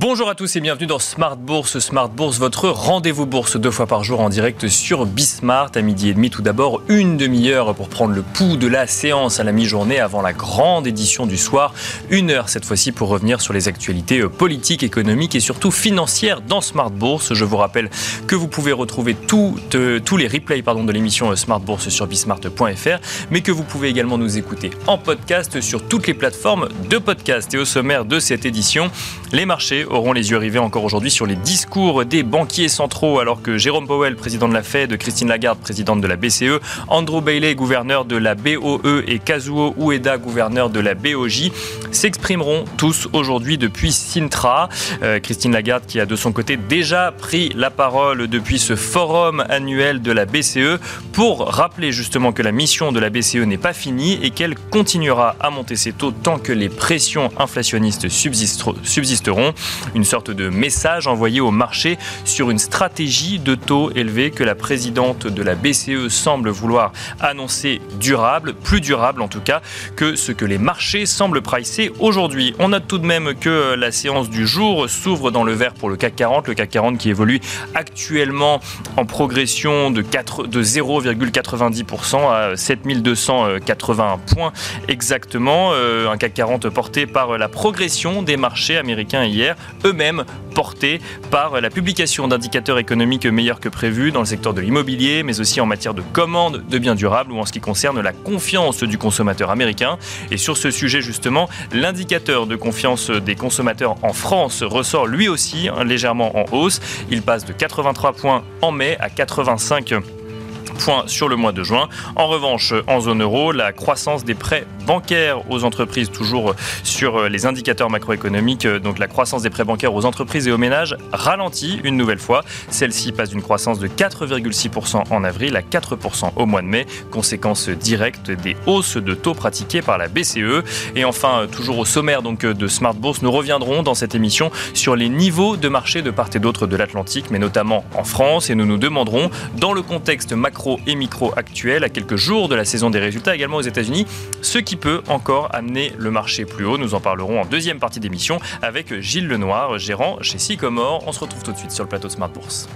Bonjour à tous et bienvenue dans Smart Bourse. Smart Bourse, votre rendez-vous bourse deux fois par jour en direct sur Bismart à midi et demi. Tout d'abord, une demi-heure pour prendre le pouls de la séance à la mi-journée avant la grande édition du soir. Une heure cette fois-ci pour revenir sur les actualités euh, politiques, économiques et surtout financières dans Smart Bourse. Je vous rappelle que vous pouvez retrouver euh, tous les replays de l'émission euh, Smart Bourse sur bismart.fr, mais que vous pouvez également nous écouter en podcast sur toutes les plateformes de podcast. Et au sommaire de cette édition, les marchés auront les yeux rivés encore aujourd'hui sur les discours des banquiers centraux, alors que Jérôme Powell, président de la Fed, Christine Lagarde, présidente de la BCE, Andrew Bailey, gouverneur de la BOE et Kazuo Ueda, gouverneur de la BOJ, s'exprimeront tous aujourd'hui depuis Sintra. Euh, Christine Lagarde qui a de son côté déjà pris la parole depuis ce forum annuel de la BCE pour rappeler justement que la mission de la BCE n'est pas finie et qu'elle continuera à monter ses taux tant que les pressions inflationnistes subsisteront. Une sorte de message envoyé au marché sur une stratégie de taux élevé que la présidente de la BCE semble vouloir annoncer durable, plus durable en tout cas que ce que les marchés semblent pricer aujourd'hui. On note tout de même que la séance du jour s'ouvre dans le vert pour le CAC 40, le CAC 40 qui évolue actuellement en progression de, de 0,90% à 7281 points exactement. Euh, un CAC 40 porté par la progression des marchés américains hier eux-mêmes portés par la publication d'indicateurs économiques meilleurs que prévus dans le secteur de l'immobilier, mais aussi en matière de commandes de biens durables ou en ce qui concerne la confiance du consommateur américain. Et sur ce sujet justement, l'indicateur de confiance des consommateurs en France ressort lui aussi légèrement en hausse. Il passe de 83 points en mai à 85 points sur le mois de juin. En revanche, en zone euro, la croissance des prêts bancaires aux entreprises, toujours sur les indicateurs macroéconomiques, donc la croissance des prêts bancaires aux entreprises et aux ménages ralentit une nouvelle fois. Celle-ci passe d'une croissance de 4,6% en avril à 4% au mois de mai, conséquence directe des hausses de taux pratiquées par la BCE. Et enfin, toujours au sommaire donc de Smart Bourse, nous reviendrons dans cette émission sur les niveaux de marché de part et d'autre de l'Atlantique, mais notamment en France, et nous nous demanderons, dans le contexte macro et micro actuels, à quelques jours de la saison des résultats également aux États-Unis, ce qui peut encore amener le marché plus haut. Nous en parlerons en deuxième partie d'émission avec Gilles Lenoir, gérant chez Sycomore. On se retrouve tout de suite sur le plateau Smart Bourse.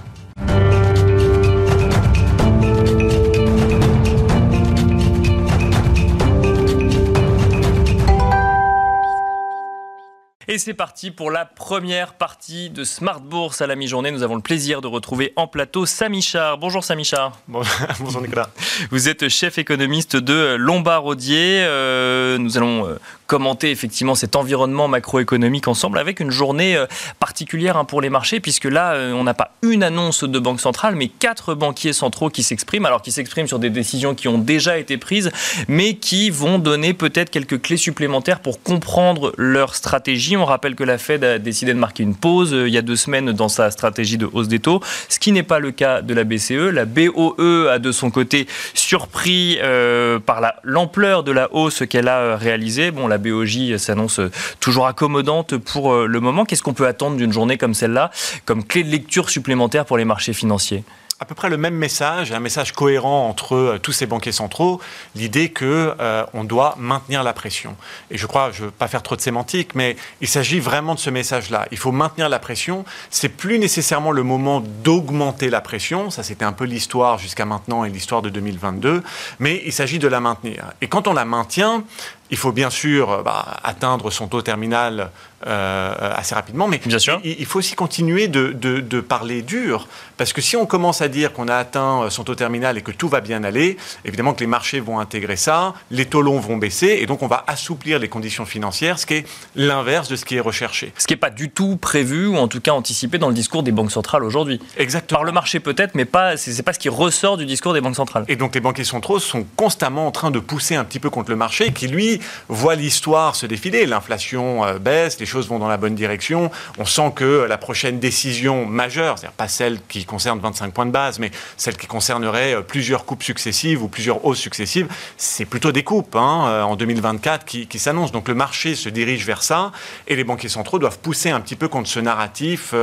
Et c'est parti pour la première partie de Smart Bourse à la mi-journée. Nous avons le plaisir de retrouver en plateau Samichard. Bonjour Samichard. Bonjour Nicolas. Vous êtes chef économiste de Lombard Odier. Euh, nous allons euh, commenter effectivement cet environnement macroéconomique ensemble avec une journée euh, particulière hein, pour les marchés puisque là on n'a pas une annonce de banque centrale mais quatre banquiers centraux qui s'expriment alors qui s'expriment sur des décisions qui ont déjà été prises mais qui vont donner peut-être quelques clés supplémentaires pour comprendre leur stratégie on rappelle que la Fed a décidé de marquer une pause euh, il y a deux semaines dans sa stratégie de hausse des taux, ce qui n'est pas le cas de la BCE. La BOE a de son côté surpris euh, par l'ampleur de la hausse qu'elle a euh, réalisée. Bon, la BOJ s'annonce toujours accommodante pour le moment. Qu'est-ce qu'on peut attendre d'une journée comme celle-là, comme clé de lecture supplémentaire pour les marchés financiers? À peu près le même message, un message cohérent entre euh, tous ces banquiers centraux, l'idée que euh, on doit maintenir la pression. Et je crois, je ne veux pas faire trop de sémantique, mais il s'agit vraiment de ce message-là. Il faut maintenir la pression. C'est plus nécessairement le moment d'augmenter la pression. Ça, c'était un peu l'histoire jusqu'à maintenant et l'histoire de 2022. Mais il s'agit de la maintenir. Et quand on la maintient, il faut bien sûr bah, atteindre son taux terminal euh, assez rapidement, mais bien sûr. Il, faut aussi continuer de, de, parler dur, parce que si on commence à dire qu'on a atteint euh, son taux terminal et que tout va bien aller, évidemment que les marchés vont intégrer ça, les taux longs vont baisser, et donc on va assouplir les conditions financières, ce qui est l'inverse de ce qui est recherché. Ce qui n'est pas du tout prévu, ou en tout cas anticipé dans le discours des banques centrales aujourd'hui. Exactement. Par le marché peut-être, mais pas, c'est pas ce qui ressort du discours des banques centrales. Et donc les banquiers centraux sont constamment en train de pousser un petit peu contre le marché, qui lui voit l'histoire se défiler. L'inflation euh, baisse, les choses vont dans la bonne direction. On sent que la prochaine décision majeure, c'est-à-dire pas celle qui concerne 25 points de base, mais celle qui concernerait euh, plusieurs coupes successives ou plusieurs hausses successives, c'est plutôt des coupes hein, euh, en 2024 qui, qui s'annoncent. Donc le marché se dirige vers ça et les banquiers centraux doivent pousser un petit peu contre ce narratif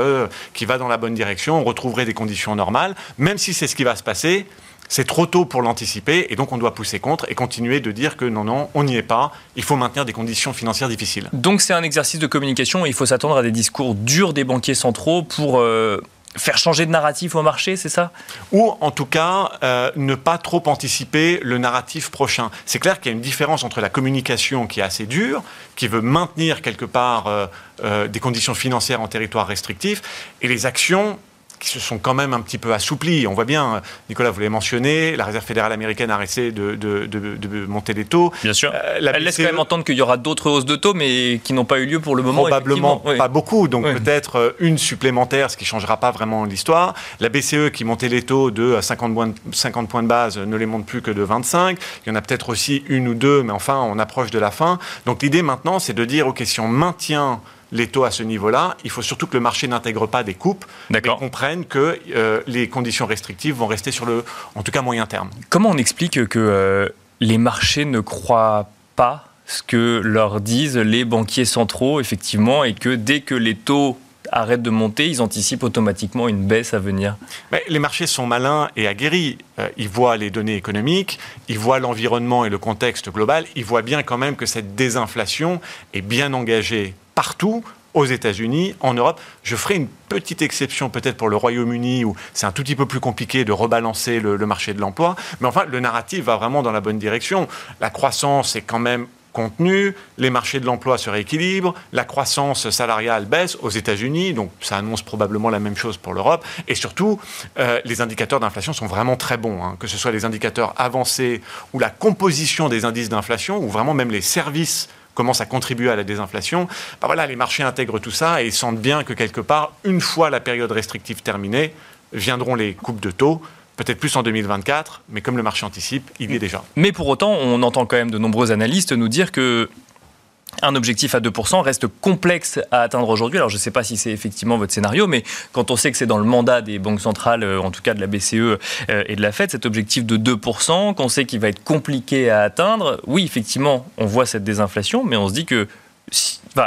qui va dans la bonne direction. On retrouverait des conditions normales, même si c'est ce qui va se passer C'est trop tôt pour l'anticiper et donc on doit pousser contre et continuer de dire que non, non, on n'y est pas. Il faut maintenir des conditions financières difficiles. Donc c'est un exercice de communication et il faut s'attendre à des discours durs des banquiers centraux pour... Euh, faire changer de narratif au marché, c'est ça? Ou en tout cas, euh, ne pas trop anticiper le narratif prochain. C'est clair qu'il y a une différence entre la communication qui est assez dure, qui veut maintenir quelque part euh, des conditions financières en territoire restrictif, et les actions qui se sont quand même un petit peu assouplis. On voit bien, Nicolas, vous l'avez mentionné, la Réserve fédérale américaine a arrêté de, de, monter les taux. Bien sûr. Euh, Elle laisse quand même entendre qu'il y aura d'autres hausses de taux, mais qui n'ont pas eu lieu pour le moment. Probablement pas beaucoup, donc peut-être euh, une supplémentaire, ce qui ne changera pas vraiment l'histoire. La BCE qui montait les taux de 50 points, 50 points de base ne les monte plus que de 25. Il y en a peut-être aussi une ou deux, mais enfin, on approche de la fin. Donc l'idée maintenant, c'est de dire, OK, si on maintient les taux à ce niveau-là. Il faut surtout que le marché n'intègre pas des coupes et comprenne que euh, les conditions restrictives vont rester sur le, en tout cas, moyen terme. Comment on explique que euh, les marchés ne croient pas ce que leur disent les banquiers centraux, effectivement, et que dès que les taux arrêtent de monter, ils anticipent automatiquement une baisse à venir? Mais Les marchés sont malins et aguerris. Euh, ils voient les données économiques, ils voient l'environnement et le contexte global, ils voient bien quand même que cette désinflation est bien engagée partout aux États-Unis, en Europe. Je ferai une petite exception peut-être pour le Royaume-Uni où c'est un tout petit peu plus compliqué de rebalancer le, marché de l'emploi. Mais enfin, le narratif va vraiment dans la bonne direction. La croissance est quand même contenue, les marchés de l'emploi se rééquilibrent, la croissance salariale baisse aux États-Unis, donc ça annonce probablement la même chose pour l'Europe, et surtout, euh, les indicateurs d'inflation sont vraiment très bons, hein. que ce soit les indicateurs avancés ou la composition des indices d'inflation, ou vraiment même les services commence à contribuer à la désinflation, bah voilà, les marchés intègrent tout ça et ils sentent bien que quelque part, une fois la période restrictive terminée, viendront les coupes de taux peut-être plus en 2024, mais comme le marché anticipe, il y est déjà. Mais pour autant, on entend quand même de nombreux analystes nous dire que un objectif à 2% reste complexe à atteindre aujourd'hui. Alors je ne sais pas si c'est effectivement votre scénario, mais quand on sait que c'est dans le mandat des banques centrales, euh, en tout cas de la BCE euh, et de la Fed, cet objectif de 2%, qu'on sait qu'il va être compliqué à atteindre, oui, effectivement, on voit cette désinflation, mais on se dit que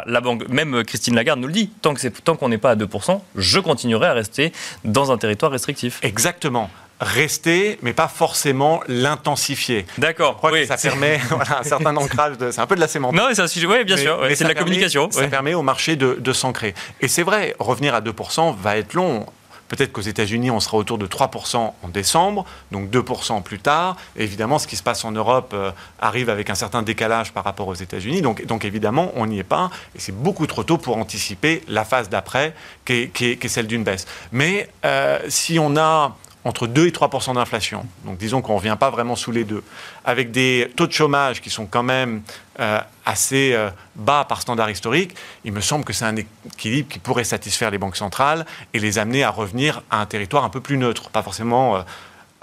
la banque, même Christine Lagarde nous le dit, tant qu'on n'est pas à 2%, je continuerai à rester dans un territoire restrictif. Exactement rester, mais pas forcément l'intensifier. D'accord. Oui, ça permet un certain ancrage. C'est un peu de la sémantique. Non, c'est un sujet. Oui, bien sûr. c'est de la communication. Ça permet au marché de, de s'ancrer. Et c'est vrai, revenir à 2% va être long. Peut-être qu'aux États-Unis, on sera autour de 3% en décembre, donc 2% plus tard. évidemment, ce qui se passe en Europe euh, arrive avec un certain décalage par rapport aux États-Unis. Donc, donc évidemment, on n'y est pas. Et c'est beaucoup trop tôt pour anticiper la phase d'après, qui, est, celle d'une baisse. Mais euh, si on a entre 2 et 3% d'inflation. Donc disons qu'on ne revient pas vraiment sous les deux. Avec des taux de chômage qui sont quand même euh, assez euh, bas par standard historique, il me semble que c'est un équilibre qui pourrait satisfaire les banques centrales et les amener à revenir à un territoire un peu plus neutre. Pas forcément... Euh,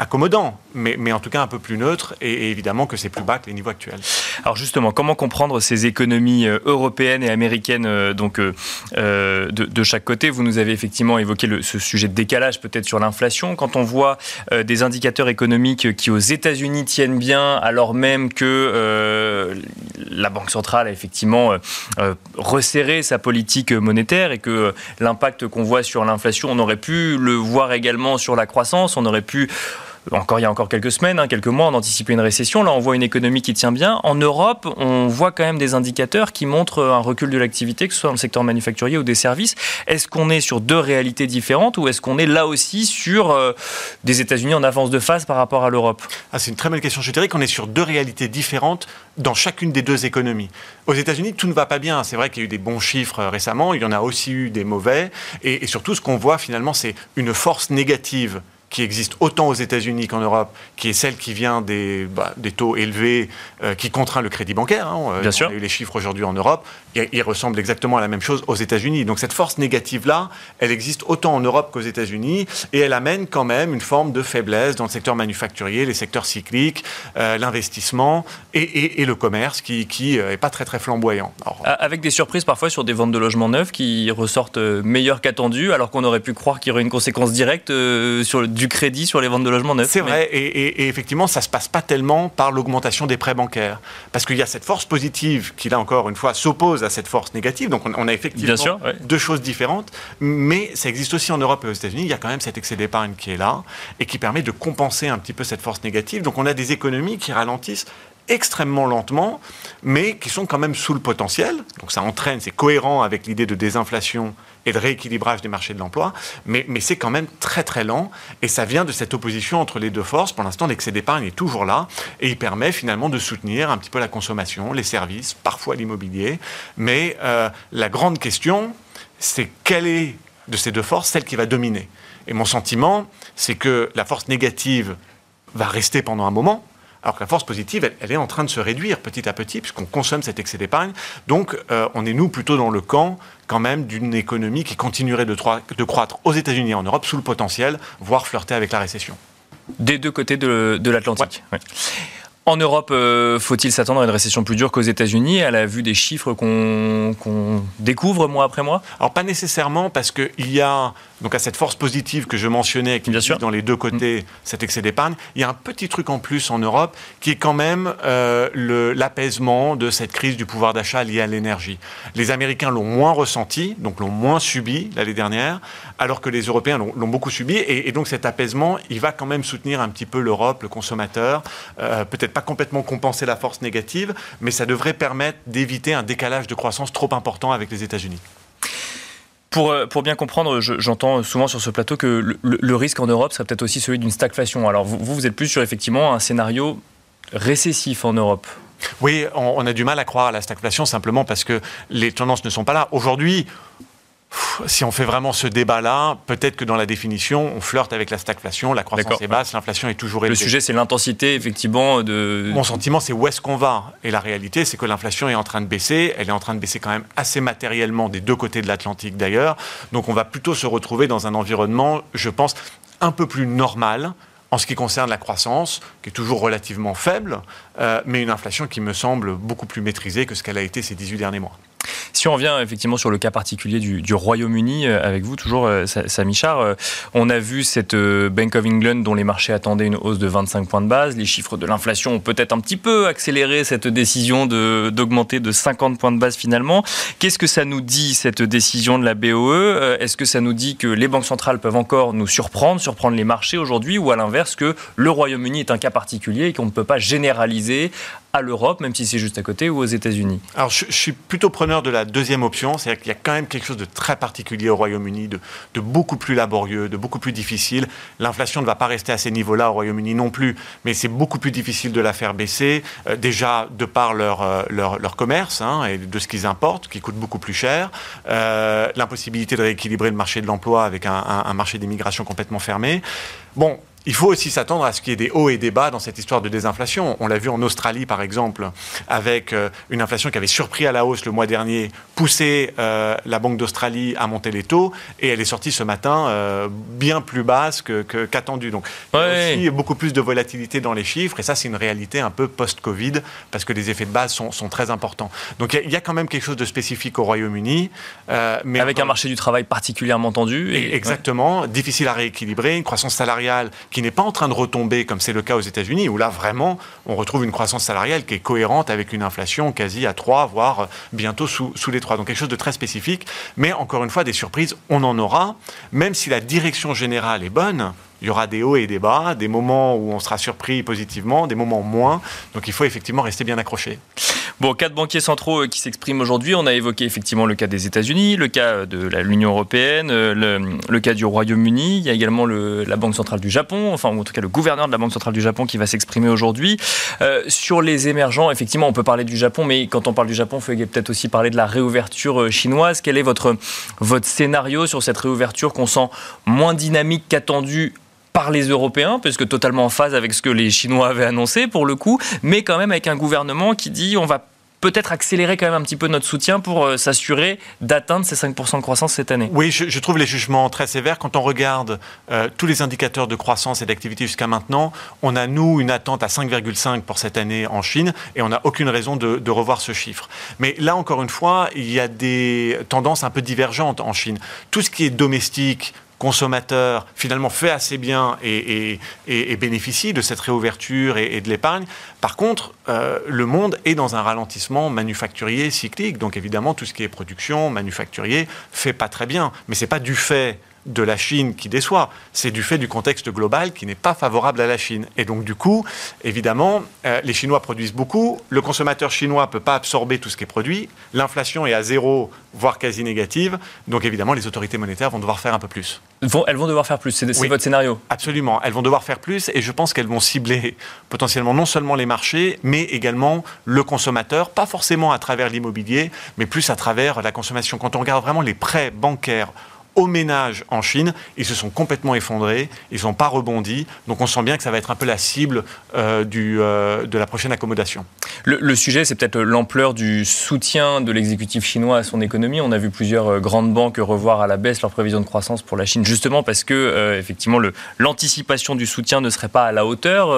accommodant, mais, en tout cas un peu plus neutre, et, évidemment que c'est plus bas que les niveaux actuels. Alors justement, comment comprendre ces économies euh, européennes et américaines euh, donc, euh, de, chaque côté? Vous nous avez effectivement évoqué ce sujet de décalage peut-être sur l'inflation. Quand on voit des indicateurs économiques qui aux États-Unis tiennent bien, alors même que la Banque centrale a effectivement resserré sa politique monétaire et que l'impact qu'on voit sur l'inflation, on aurait pu le voir également sur la croissance, on aurait pu encore il y a encore quelques semaines, hein, quelques mois, on anticipait une récession. Là, on voit une économie qui tient bien. En Europe, on voit quand même des indicateurs qui montrent un recul de l'activité, que ce soit dans le secteur manufacturier ou des services. Est-ce qu'on est sur deux réalités différentes ou est-ce qu'on est là aussi sur euh, des États-Unis en avance de phase par rapport à l'Europe? Ah, C'est une très bonne question. Je dirais qu'on est sur deux réalités différentes dans chacune des deux économies. Aux États-Unis, tout ne va pas bien. C'est vrai qu'il y a eu des bons chiffres euh, récemment, il y en a aussi eu des mauvais. et surtout, ce qu'on voit finalement, c'est une force négative qui existe autant aux États-Unis qu'en Europe, qui est celle qui vient des, bah, des taux élevés euh, qui contraint le crédit bancaire. Hein. Bien sûr. On a eu les chiffres aujourd'hui en Europe. Et, ils ressemblent exactement à la même chose aux États-Unis. Donc cette force négative-là, elle existe autant en Europe qu'aux États-Unis et elle amène quand même une forme de faiblesse dans le secteur manufacturier, les secteurs cycliques, euh, l'investissement et, et, le commerce qui, qui euh, est pas très très flamboyant. Avec des surprises parfois sur des ventes de logements neufs qui ressortent meilleures qu'attendues alors qu'on aurait pu croire qu'il y aurait une conséquence directe sur le du crédit sur les ventes de logements neufs. C'est vrai, et, effectivement, ça ne se passe pas tellement par l'augmentation des prêts bancaires. Parce qu'il y a cette force positive qui, là encore une fois, s'oppose à cette force négative. Donc on, a effectivement deux choses différentes. Mais ça existe aussi en Europe et aux États-Unis. Il y a quand même cet excès d'épargne qui est là et qui permet de compenser un petit peu cette force négative. Donc on a des économies qui ralentissent extrêmement lentement, mais qui sont quand même sous le potentiel. Donc ça entraîne, c'est cohérent avec l'idée de désinflation et de rééquilibrage des marchés de l'emploi, mais, c'est quand même très très lent, et ça vient de cette opposition entre les deux forces. Pour l'instant, l'excès d'épargne est toujours là, et il permet finalement de soutenir un petit peu la consommation, les services, parfois l'immobilier. Mais euh, la grande question, c'est quelle est de ces deux forces celle qui va dominer? Et mon sentiment, c'est que la force négative va rester pendant un moment, alors que la force positive, elle, est en train de se réduire petit à petit, puisqu'on consomme cet excès d'épargne. Donc, euh, on est, nous, plutôt dans le camp, quand même, d'une économie qui continuerait de, de croître aux États-Unis et en Europe sous le potentiel, voire flirter avec la récession. Des deux côtés de, l'Atlantique. En Europe, euh, faut-il s'attendre à une récession plus dure qu'aux États-Unis à la vue des chiffres qu'on découvre mois après mois? Alors pas nécessairement parce qu'il y a donc à cette force positive que je mentionnais, qui est dans les deux côtés, mm. cet excès d'épargne, il y a un petit truc en plus en Europe qui est quand même euh, l'apaisement de cette crise du pouvoir d'achat liée à l'énergie. Les Américains l'ont moins ressenti, donc l'ont moins subi l'année dernière, alors que les Européens l'ont beaucoup subi. Et, donc cet apaisement, il va quand même soutenir un petit peu l'Europe, le consommateur, euh, peut-être pas complètement compenser la force négative, mais ça devrait permettre d'éviter un décalage de croissance trop important avec les États-Unis. Pour, euh, pour, bien comprendre, j'entends souvent sur ce plateau que le, risque en Europe serait peut-être aussi celui d'une stagflation. Alors vous, vous êtes plus sur effectivement un scénario récessif en Europe. Oui, on, on, a du mal à croire à la stagflation simplement parce que les tendances ne sont pas là. Aujourd'hui, si on fait vraiment ce débat-là, peut-être que dans la définition, on flirte avec la stagflation, la croissance est basse, l'inflation est toujours élevée. Le sujet, c'est l'intensité, effectivement, de... Mon sentiment, c'est où est-ce qu'on va? Et la réalité, c'est que l'inflation est en train de baisser, elle est en train de baisser quand même assez matériellement des deux côtés de l'Atlantique d'ailleurs, donc on va plutôt se retrouver dans un environnement, je pense, un peu plus normal, en ce qui concerne la croissance, qui est toujours relativement faible, euh, mais une inflation qui me semble beaucoup plus maîtrisée que ce qu'elle a été ces 18 derniers mois. Si on revient effectivement sur le cas particulier du, Royaume-Uni, euh, avec vous toujours, euh, Samy Char, euh, on a vu cette Bank of England dont les marchés attendaient une hausse de 25 points de base. Les chiffres de l'inflation ont peut-être un petit peu accéléré cette décision d'augmenter de, 50 points de base finalement. Qu'est-ce que ça nous dit, cette décision de la BOE Est-ce que ça nous dit que les banques centrales peuvent encore nous surprendre, surprendre les marchés aujourd'hui, ou à l'inverse que le Royaume-Uni est un cas particulier et qu'on ne peut pas généraliser à l'Europe, même si c'est juste à côté, ou aux États-Unis Alors, je, suis plutôt preneur de la deuxième option, c'est-à-dire qu'il y a quand même quelque chose de très particulier au Royaume-Uni, de, beaucoup plus laborieux, de beaucoup plus difficile. L'inflation ne va pas rester à ces niveaux-là au Royaume-Uni non plus, mais c'est beaucoup plus difficile de la faire baisser, euh, déjà de par leur, euh, commerce hein, et de ce qu'ils importent, qui coûte beaucoup plus cher, euh, l'impossibilité de rééquilibrer le marché de l'emploi avec un, un marché d'immigration complètement fermé. Bon, il faut aussi s'attendre à ce qu'il y ait des hauts et des bas dans cette histoire de désinflation. On l'a vu en Australie, par exemple, avec euh, une inflation qui avait surpris à la hausse le mois dernier, poussé euh, la Banque d'Australie à monter les taux, et elle est sortie ce matin euh, bien plus basse qu'attendu. Que, Donc, il y a aussi beaucoup plus de volatilité dans les chiffres, et ça, c'est une réalité un peu post-Covid, parce que les effets de base sont, très importants. Donc, il y, a quand même quelque chose de spécifique au Royaume-Uni. mais avec un marché du travail particulièrement tendu. Et, exactement, difficile à rééquilibrer, une croissance salariale qui n'est pas en train de retomber comme c'est le cas aux États-Unis, où là vraiment on retrouve une croissance salariale qui est cohérente avec une inflation quasi à 3, voire bientôt sous, sous les 3. Donc quelque chose de très spécifique. Mais encore une fois, des surprises, on en aura, même si la direction générale est bonne il y aura des hauts et des bas, des moments où on sera surpris positivement, des moments moins. Donc il faut effectivement rester bien accroché. Bon, quatre banquiers centraux euh, qui s'expriment aujourd'hui. On a évoqué effectivement le cas des États-Unis, le cas de l'Union européenne, euh, le, cas du Royaume-Uni. Il y a également la Banque centrale du Japon, enfin en tout cas le gouverneur de la Banque centrale du Japon qui va s'exprimer aujourd'hui. Euh, sur les émergents, effectivement, on peut parler du Japon, mais quand on parle du Japon, il faut peut-être aussi parler de la réouverture chinoise. Quel est votre, votre scénario sur cette réouverture qu'on sent moins dynamique qu'attendue par les Européens, parce que totalement en phase avec ce que les Chinois avaient annoncé pour le coup, mais quand même avec un gouvernement qui dit on va peut-être accélérer quand même un petit peu notre soutien pour euh, s'assurer d'atteindre ces 5% de croissance cette année. Oui, je, trouve les jugements très sévères. Quand on regarde euh, tous les indicateurs de croissance et d'activité jusqu'à maintenant, on a, nous, une attente à 5,5 pour cette année en Chine et on n'a aucune raison de, revoir ce chiffre. Mais là, encore une fois, il y a des tendances un peu divergentes en Chine. Tout ce qui est domestique, consommateur finalement fait assez bien et, bénéficie de cette réouverture et, de l'épargne. Par contre, euh, le monde est dans un ralentissement manufacturier cyclique. Donc évidemment, tout ce qui est production, manufacturier, fait pas très bien. Mais c'est pas du fait de la Chine qui déçoit, c'est du fait du contexte global qui n'est pas favorable à la Chine. Et donc du coup, évidemment, euh, les Chinois produisent beaucoup, le consommateur chinois ne peut pas absorber tout ce qui est produit, l'inflation est à zéro, voire quasi négative, donc évidemment, les autorités monétaires vont devoir faire un peu plus. elles vont devoir faire plus, c'est votre scénario. Absolument, elles vont devoir faire plus et je pense qu'elles vont cibler potentiellement non seulement les marchés, mais également le consommateur, pas forcément à travers l'immobilier, mais plus à travers la consommation. Quand on regarde vraiment les prêts bancaires aux ménages en Chine, ils se sont complètement effondrés, ils n'ont pas rebondi. Donc on sent bien que ça va être un peu la cible euh, du, euh, de la prochaine accommodation. Le, sujet, c'est peut-être l'ampleur du soutien de l'exécutif chinois à son économie. On a vu plusieurs euh, grandes banques revoir à la baisse leurs prévisions de croissance pour la Chine, justement parce que effectivement l'anticipation du soutien ne serait pas à la hauteur.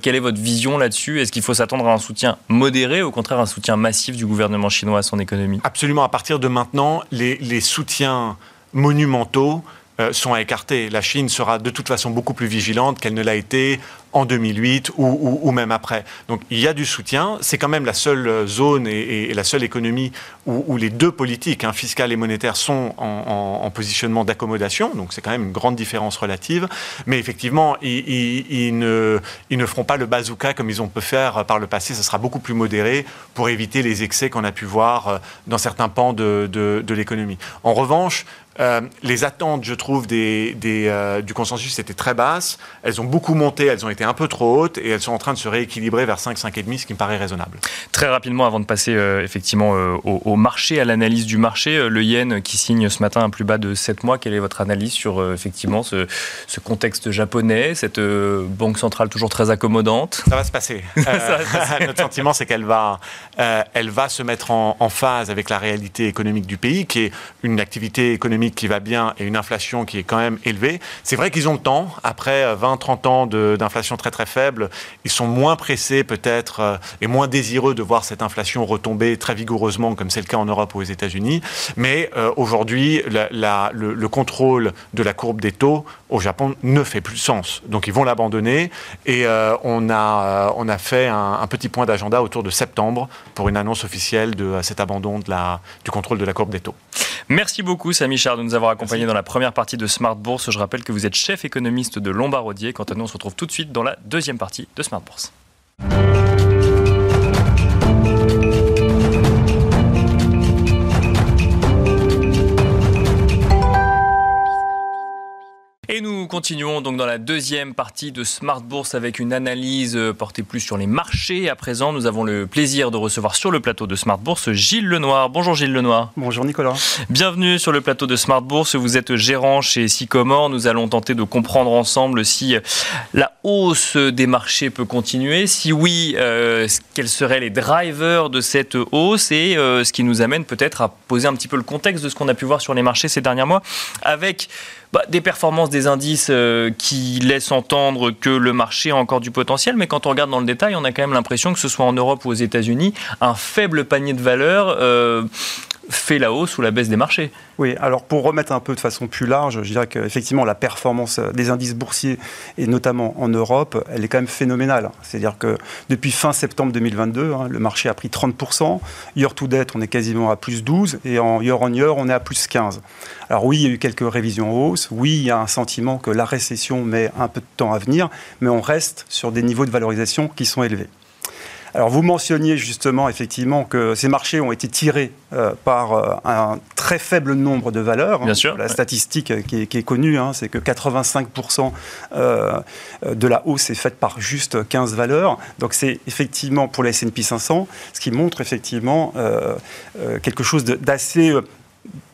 quelle est votre vision là-dessus? Est-ce qu'il faut s'attendre à un soutien modéré, ou au contraire un soutien massif du gouvernement chinois à son économie? Absolument. À partir de maintenant, les, les soutiens monumentaux euh, sont à écarter. La Chine sera de toute façon beaucoup plus vigilante qu'elle ne l'a été en 2008 ou, même après. Donc il y a du soutien. C'est quand même la seule zone et, la seule économie où, les deux politiques, hein, fiscales et monétaires, sont en, positionnement d'accommodation. Donc c'est quand même une grande différence relative. Mais effectivement, ils, ne, feront pas le bazooka comme ils ont pu faire par le passé. Ce sera beaucoup plus modéré pour éviter les excès qu'on a pu voir euh, dans certains pans de l'économie. En revanche, euh, les attentes, je trouve, des, euh, du consensus étaient très basses. Elles ont beaucoup monté, elles ont été un peu trop hautes et elles sont en train de se rééquilibrer vers 5, 5,5, ce qui me paraît raisonnable. Très rapidement, avant de passer euh, effectivement au, marché, à l'analyse du marché, le yen qui signe ce matin un plus bas de 7 mois, quelle est votre analyse sur effectivement ce, contexte japonais, cette banque centrale toujours très accommodante? Ça va se passer. notre sentiment, c'est qu'elle va, elle va se mettre en, en phase avec la réalité économique du pays, qui est une activité économique qui va bien et une inflation qui est quand même élevée. C'est vrai qu'ils ont le temps. Après 20-30 ans d'inflation très très faible, ils sont moins pressés peut-être euh, et moins désireux de voir cette inflation retomber très vigoureusement comme c'est le cas en Europe ou aux États-Unis. Mais euh, aujourd'hui, le, contrôle de la courbe des taux au Japon ne fait plus sens. Donc ils vont l'abandonner et euh, on, a, on a fait un, petit point d'agenda autour de septembre pour une annonce officielle de cet abandon du contrôle de la courbe des taux. Merci beaucoup Samy Char de nous avoir accompagnés dans la première partie de Smart Bourse. Je rappelle que vous êtes chef économiste de Lombardier. Quant à nous, on se retrouve tout de suite dans la deuxième partie de Smart Bourse. Et nous continuons donc dans la deuxième partie de Smart Bourse avec une analyse euh, portée plus sur les marchés. À présent, nous avons le plaisir de recevoir sur le plateau de Smart Bourse Gilles Lenoir. Bonjour Gilles Lenoir. Bonjour Nicolas. Bienvenue sur le plateau de Smart Bourse. Vous êtes gérant chez Sycomore. Nous allons tenter de comprendre ensemble si la hausse des marchés peut continuer. Si oui, euh, quels seraient les drivers de cette hausse et euh, ce qui nous amène peut-être à poser un petit peu le contexte de ce qu'on a pu voir sur les marchés ces derniers mois avec bah, des performances des indices euh, qui laissent entendre que le marché a encore du potentiel, mais quand on regarde dans le détail, on a quand même l'impression que ce soit en Europe ou aux États-Unis, un faible panier de valeur euh, fait la hausse ou la baisse des marchés. Oui, alors pour remettre un peu de façon plus large, je dirais qu'effectivement la performance des indices boursiers, et notamment en Europe, elle est quand même phénoménale. C'est-à-dire que depuis fin septembre 2022, hein, le marché a pris 30%, year to date on est quasiment à plus 12, et en year on year on est à plus 15. Alors oui, il y a eu quelques révisions en hausse, oui, il y a un sentiment que la récession met un peu de temps à venir, mais on reste sur des niveaux de valorisation qui sont élevés. Alors vous mentionniez justement effectivement que ces marchés ont été tirés euh, par euh, un très faible nombre de valeurs. Bien sûr. La statistique qui est, connue, hein, c'est que 85% euh, de la hausse est faite par juste 15 valeurs. Donc c'est effectivement pour les S&P 500, ce qui montre effectivement quelque chose d'assez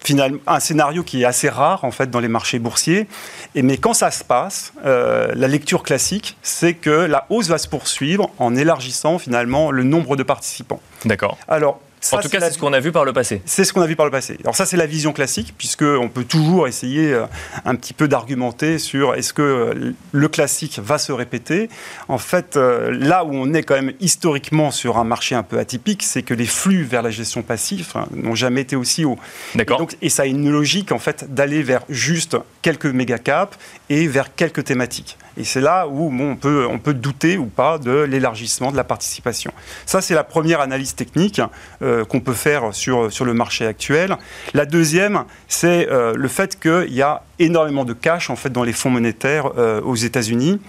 finalement un scénario qui est assez rare en fait dans les marchés boursiers. Et mais quand ça se passe, euh, la lecture classique, c'est que la hausse va se poursuivre en élargissant finalement le nombre de participants. D'accord. Alors en tout cas, c'est ce qu'on a vu par le passé. C'est ce qu'on a vu par le passé. Alors ça, c'est la vision classique, puisqu'on peut toujours essayer euh, un petit peu d'argumenter sur est-ce que euh, le classique va se répéter. En fait, euh, là où on est quand même historiquement sur un marché un peu atypique, c'est que les flux vers la gestion passive hein, n'ont jamais été aussi hauts. D'accord. Et, et ça a une logique, en fait, d'aller vers juste quelques méga caps et vers quelques thématiques. Et c'est là où on, peut, on peut douter ou pas de l'élargissement de la participation. Ça, c'est la première analyse technique euh, qu'on peut faire sur, sur le marché actuel. La deuxième, c'est euh, le fait qu'il y a énormément de cash en fait dans les fonds monétaires euh, aux États-Unis.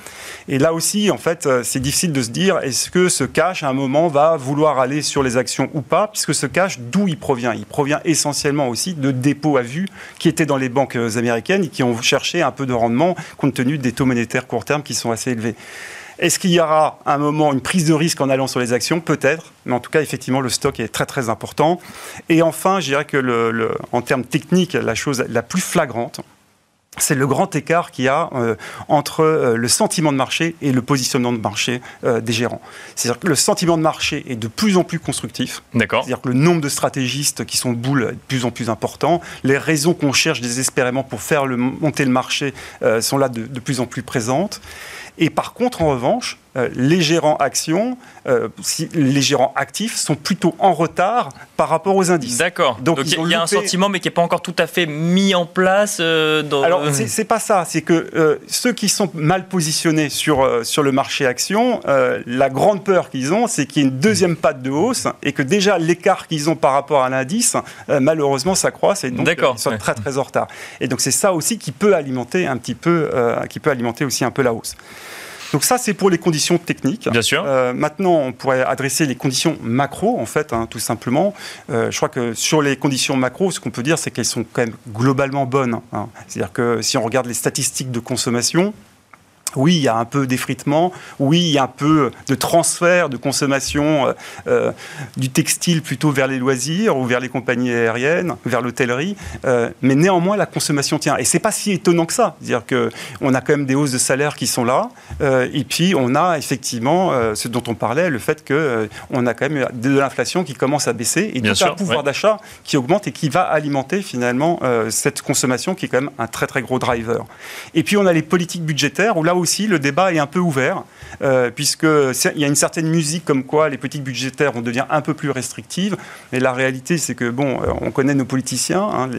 Et là aussi, en fait, c'est difficile de se dire est-ce que ce cash à un moment va vouloir aller sur les actions ou pas, puisque ce cash, d'où il provient? Il provient essentiellement aussi de dépôts à vue qui étaient dans les banques américaines et qui ont cherché un peu de rendement compte tenu des taux monétaires court terme qui sont assez élevés. Est-ce qu'il y aura un moment une prise de risque en allant sur les actions Peut-être, mais en tout cas, effectivement, le stock est très très important. Et enfin, je dirais que le, en termes techniques, la chose la plus flagrante, c'est le grand écart qu'il y a euh, entre euh, le sentiment de marché et le positionnement de marché euh, des gérants. C'est-à-dire que le sentiment de marché est de plus en plus constructif. D'accord. C'est-à-dire que le nombre de stratégistes qui sont boules est de plus en plus important. Les raisons qu'on cherche désespérément pour faire le, monter le marché sont là de, de plus en plus présentes. Et par contre, en revanche, euh, les gérants actions, euh, les gérants actifs sont plutôt en retard par rapport aux indices. D'accord. Donc il y, a un sentiment, mais qui n'est pas encore tout à fait mis en place. Euh, dans... Alors c'est pas ça. C'est que ceux qui sont mal positionnés sur sur le marché actions, la grande peur qu'ils ont, c'est qu'il y ait une deuxième patte de hausse et que déjà l'écart qu'ils ont par rapport à l'indice, malheureusement, s'accroît. Et donc ils sont très très en retard. Et donc c'est ça aussi qui peut alimenter un petit peu, qui peut alimenter aussi un peu la hausse. Donc ça, c'est pour les conditions techniques. Bien sûr. Euh, maintenant, on pourrait adresser les conditions macro, en fait, hein, tout simplement. Euh, je crois que sur les conditions macro, ce qu'on peut dire, c'est qu'elles sont quand même globalement bonnes. Hein. C'est-à-dire que si on regarde les statistiques de consommation, oui, il y a un peu d'effritement, oui, il y a un peu de transfert de consommation euh, euh, du textile plutôt vers les loisirs ou vers les compagnies aériennes, vers l'hôtellerie, euh, mais néanmoins la consommation tient. Et c'est pas si étonnant que ça, c'est-à-dire que on a quand même des hausses de salaire qui sont là, et puis on a effectivement ce dont on parlait, le fait que on a quand même de l'inflation qui commence à baisser et Bien tout un pouvoir d'achat qui augmente et qui va alimenter finalement cette consommation qui est quand même un très très gros driver. Et puis on a les politiques budgétaires où là aussi, le débat est un peu ouvert, euh, puisqu'il y a une certaine musique comme quoi les politiques budgétaires vont devenir un peu plus restrictives. Mais la réalité, c'est que, bon, euh, on connaît nos politiciens, hein,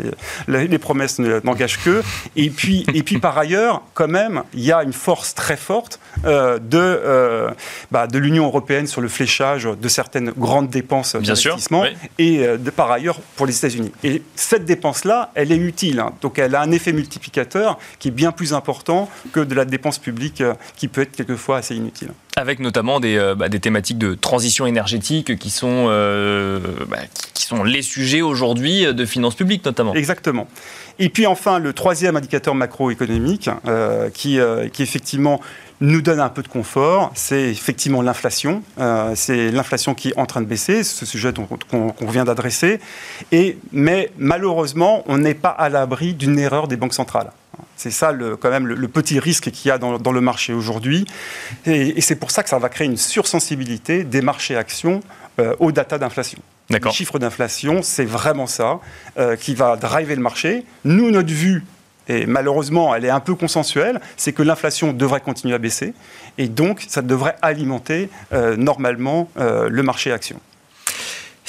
les, les, promesses n'engagent que. Et puis, et puis, par ailleurs, quand même, il y a une force très forte euh, de, euh, bah, de l'Union européenne sur le fléchage de certaines grandes dépenses d'investissement et de, par ailleurs pour les États-Unis. Et cette dépense-là, elle est utile. Hein. donc elle a un effet multiplicateur qui est bien plus important que de la dépense publique euh, qui peut être quelquefois assez inutile. Avec notamment des, euh, bah, des thématiques de transition énergétique qui sont, euh, bah, qui sont les sujets aujourd'hui de finances publiques notamment. Exactement. Et puis enfin, le troisième indicateur macroéconomique qui, qui effectivement nous donne un peu de confort, c'est effectivement l'inflation. c'est l'inflation qui est en train de baisser, ce sujet qu'on vient d'adresser. Mais malheureusement, on n'est pas à l'abri d'une erreur des banques centrales. C'est ça, le, quand même, le, petit risque qu'il y a dans, le marché aujourd'hui. Et, c'est pour ça que ça va créer une sursensibilité des marchés actions euh, aux data d'inflation. Les chiffres d'inflation, c'est vraiment ça euh, qui va driver le marché. Nous, notre vue, et malheureusement, elle est un peu consensuelle, c'est que l'inflation devrait continuer à baisser. Et donc, ça devrait alimenter euh, normalement le marché actions.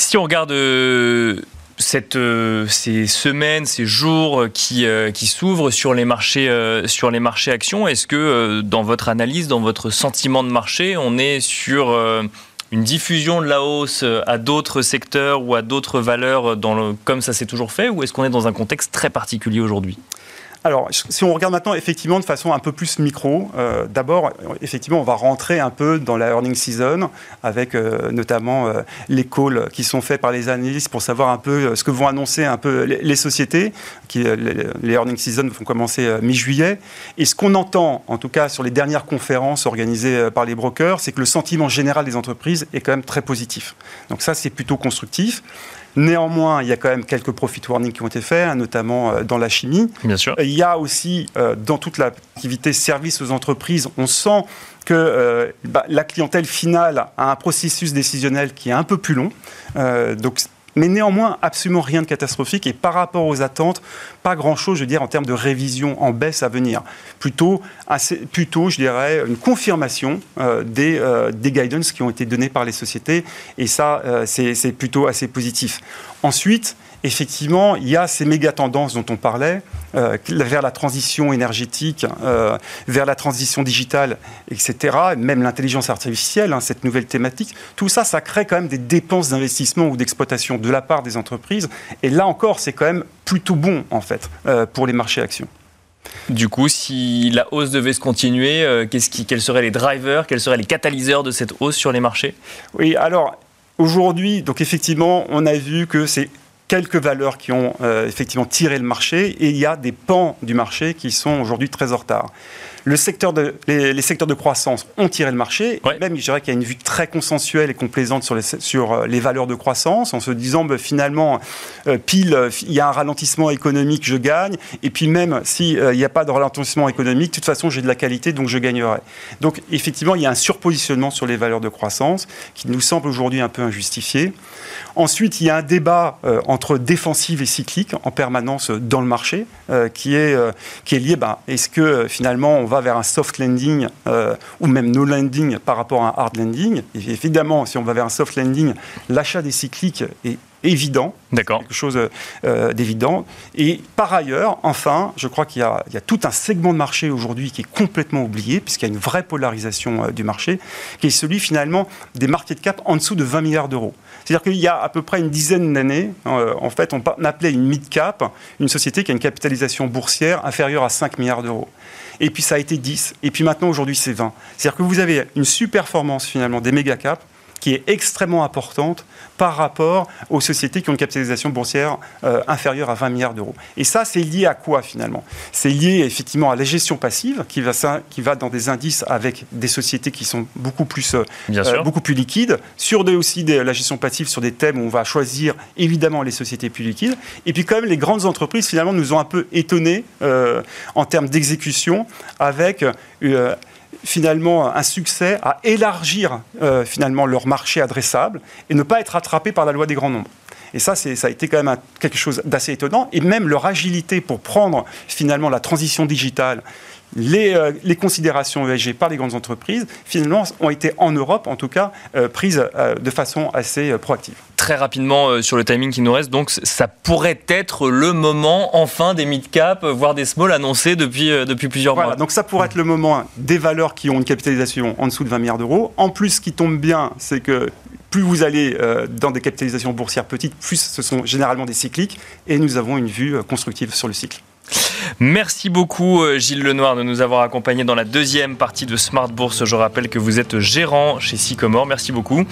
Si on regarde euh, ces semaines, ces jours qui, euh, qui s'ouvrent sur les marchés, euh, sur les marchés actions, est-ce que dans votre analyse, dans votre sentiment de marché, on est sur une diffusion de la hausse à d'autres secteurs ou à d'autres valeurs dans le, comme ça s'est toujours fait, ou est-ce qu'on est dans un contexte très particulier aujourd'hui? Alors, si on regarde maintenant effectivement de façon un peu plus micro, euh, d'abord, effectivement, on va rentrer un peu dans la earning season avec euh, notamment euh, les calls qui sont faits par les analystes pour savoir un peu ce que vont annoncer un peu les, sociétés. Qui, les, les, earning season vont commencer mi-juillet. Et ce qu'on entend, en tout cas sur les dernières conférences organisées par les brokers, c'est que le sentiment général des entreprises est quand même très positif. Donc ça, c'est plutôt constructif. Néanmoins, il y a quand même quelques profit warnings qui ont été faits, notamment euh, dans la chimie. Bien sûr. Il y a aussi, euh, dans toute l'activité service aux entreprises, on sent que bah, la clientèle finale a un processus décisionnel qui est un peu plus long. donc mais néanmoins absolument rien de catastrophique et par rapport aux attentes, pas grand-chose, je veux en termes de révision en baisse à venir. Plutôt, plutôt je dirais, une confirmation euh, des, euh, des guidance qui ont été donnés par les sociétés et ça, euh, c'est plutôt assez positif. Ensuite, effectivement, il y a ces méga tendances dont on parlait, euh, vers la transition énergétique, euh, vers la transition digitale, etc., même l'intelligence artificielle, hein, cette nouvelle thématique. Tout ça, ça crée quand même des dépenses d'investissement ou d'exploitation de la part des entreprises. Et là encore, c'est quand même plutôt bon, en fait, euh, pour les marchés actions. Du coup, si la hausse devait se continuer, qui, quels seraient les drivers, quels seraient les catalyseurs de cette hausse sur les marchés? Oui, alors aujourd'hui, donc effectivement, on a vu que c'est quelques valeurs qui ont euh, effectivement tiré le marché et il y a des pans du marché qui sont aujourd'hui très en retard. Le secteur de, les, secteurs de croissance ont tiré le marché. Même, je dirais qu'il y a une vue très consensuelle et complaisante sur les, sur euh, les valeurs de croissance, en se disant bah, finalement, euh, pile, il y a un ralentissement économique, je gagne. Et puis même s'il n'y a pas de ralentissement économique, de toute façon, j'ai de la qualité, donc je gagnerai. Donc effectivement, il y a un surpositionnement sur les valeurs de croissance qui nous semble aujourd'hui un peu injustifié. Ensuite, il y a un débat euh, entre défensive et cyclique en permanence dans le marché, qui, est, qui est lié, bah, est-ce que finalement on va vers un soft landing euh, ou même no landing par rapport à un hard landing. Et évidemment, si on va vers un soft landing, l'achat des cycliques est évident. D'accord. Quelque chose euh, d'évident. Et par ailleurs, enfin, je crois qu'il y, a tout un segment de marché aujourd'hui qui est complètement oublié, puisqu'il y a une vraie polarisation euh, du marché, qui est celui finalement des market cap en dessous de 20 milliards d'euros. C'est-à-dire qu'il y a à peu près une dizaine d'années, en fait, on appelait une mid cap une société qui a une capitalisation boursière inférieure à 5 milliards d'euros et puis ça a été 10, et puis maintenant aujourd'hui c'est 20. C'est-à-dire que vous avez une sous-performance finalement des méga caps qui est extrêmement importante par rapport aux sociétés qui ont une capitalisation boursière euh, inférieure à 20 milliards d'euros. Et ça, c'est lié à quoi finalement? C'est lié effectivement à la gestion passive qui va, qui va dans des indices avec des sociétés qui sont beaucoup plus, euh, euh, beaucoup plus liquides, sur des, aussi la gestion passive sur des thèmes où on va choisir évidemment les sociétés plus liquides. Et puis quand même, les grandes entreprises finalement nous ont un peu étonnés en termes d'exécution avec finalement un succès à élargir euh, finalement leur marché adressable et ne pas être attrapé par la loi des grands nombres. Et ça, ça a été quand même quelque chose d'assez étonnant. Et même leur agilité pour prendre finalement la transition digitale, les, euh, considérations ESG par les grandes entreprises, finalement, ont été en Europe, en tout cas, euh, prises de façon assez proactive très rapidement euh, sur le timing qui nous reste. Donc, ça pourrait être le moment, enfin, des mid-cap, voire des small annoncés depuis, euh, depuis plusieurs voilà, mois. Donc, ça pourrait être le moment des valeurs qui ont une capitalisation en dessous de 20 milliards d'euros. En plus, ce qui tombe bien, c'est que plus vous allez euh, dans des capitalisations boursières petites, plus ce sont généralement des cycliques. Et nous avons une vue constructive sur le cycle. Merci beaucoup euh, Gilles Lenoir de nous avoir accompagnés dans la deuxième partie de Smart Bourse. Je rappelle que vous êtes gérant chez Sycomore. Merci beaucoup.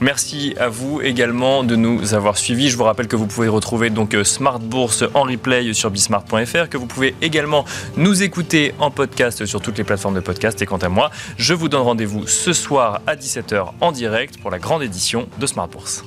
Merci à vous également de nous avoir suivis. Je vous rappelle que vous pouvez retrouver donc euh, Smart Bourse en replay sur bismart.fr, que vous pouvez également nous écouter en podcast sur toutes les plateformes de podcast. Et quant à moi, je vous donne rendez-vous ce soir à 17h en direct pour la grande édition de Smart Bourse.